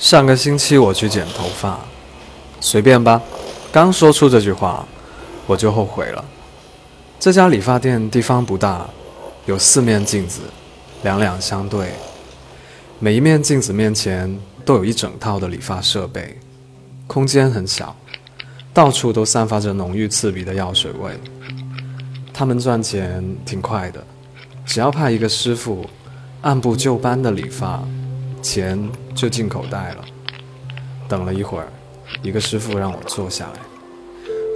上个星期我去剪头发，随便吧。刚说出这句话，我就后悔了。这家理发店地方不大，有四面镜子，两两相对，每一面镜子面前都有一整套的理发设备，空间很小，到处都散发着浓郁刺鼻的药水味。他们赚钱挺快的，只要派一个师傅按部就班的理发。钱就进口袋了。等了一会儿，一个师傅让我坐下来。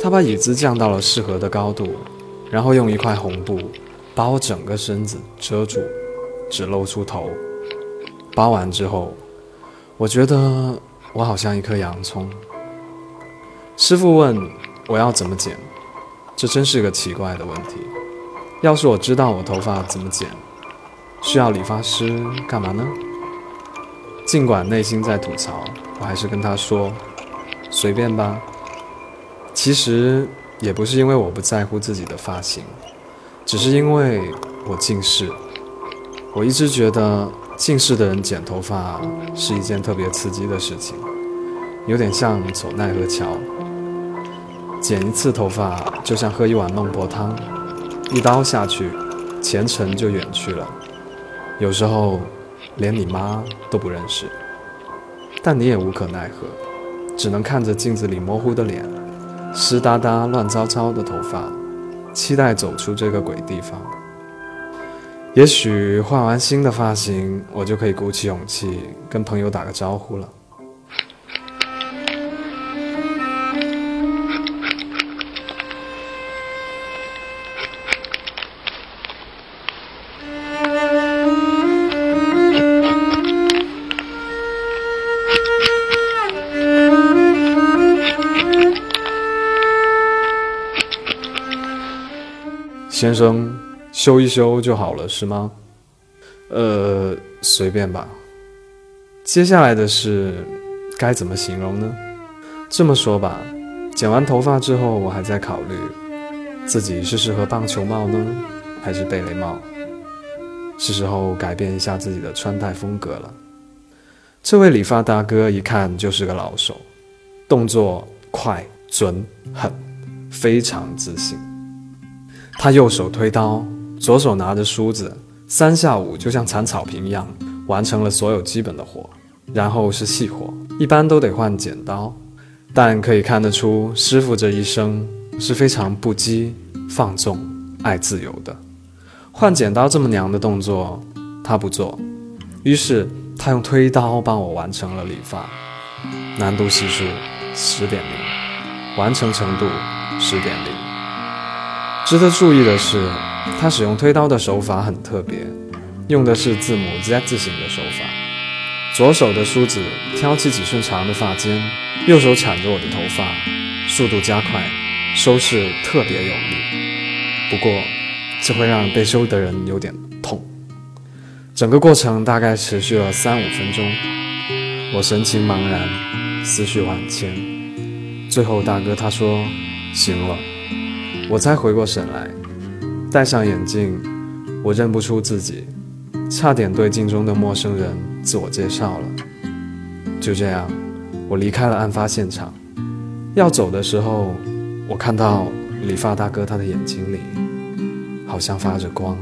他把椅子降到了适合的高度，然后用一块红布把我整个身子遮住，只露出头。包完之后，我觉得我好像一颗洋葱。师傅问我要怎么剪，这真是个奇怪的问题。要是我知道我头发怎么剪，需要理发师干嘛呢？尽管内心在吐槽，我还是跟他说：“随便吧。”其实也不是因为我不在乎自己的发型，只是因为我近视。我一直觉得近视的人剪头发是一件特别刺激的事情，有点像走奈何桥。剪一次头发就像喝一碗孟婆汤，一刀下去，前程就远去了。有时候。连你妈都不认识，但你也无可奈何，只能看着镜子里模糊的脸，湿哒哒、乱糟糟的头发，期待走出这个鬼地方。也许换完新的发型，我就可以鼓起勇气跟朋友打个招呼了。先生，修一修就好了，是吗？呃，随便吧。接下来的事该怎么形容呢？这么说吧，剪完头发之后，我还在考虑，自己是适合棒球帽呢，还是贝雷帽？是时候改变一下自己的穿戴风格了。这位理发大哥一看就是个老手，动作快、准、狠，非常自信。他右手推刀，左手拿着梳子，三下五就像铲草坪一样完成了所有基本的活。然后是细活，一般都得换剪刀，但可以看得出师傅这一生是非常不羁、放纵、爱自由的。换剪刀这么娘的动作，他不做，于是他用推刀帮我完成了理发。难度系数十点零，完成程度十点零。值得注意的是，他使用推刀的手法很特别，用的是字母 Z 字形的手法。左手的梳子挑起几寸长的发尖，右手铲着我的头发，速度加快，收拾特别有力。不过，这会让被修的人有点痛。整个过程大概持续了三五分钟，我神情茫然，思绪万千。最后，大哥他说：“行了。”我才回过神来，戴上眼镜，我认不出自己，差点对镜中的陌生人自我介绍了。就这样，我离开了案发现场。要走的时候，我看到理发大哥他的眼睛里好像发着光。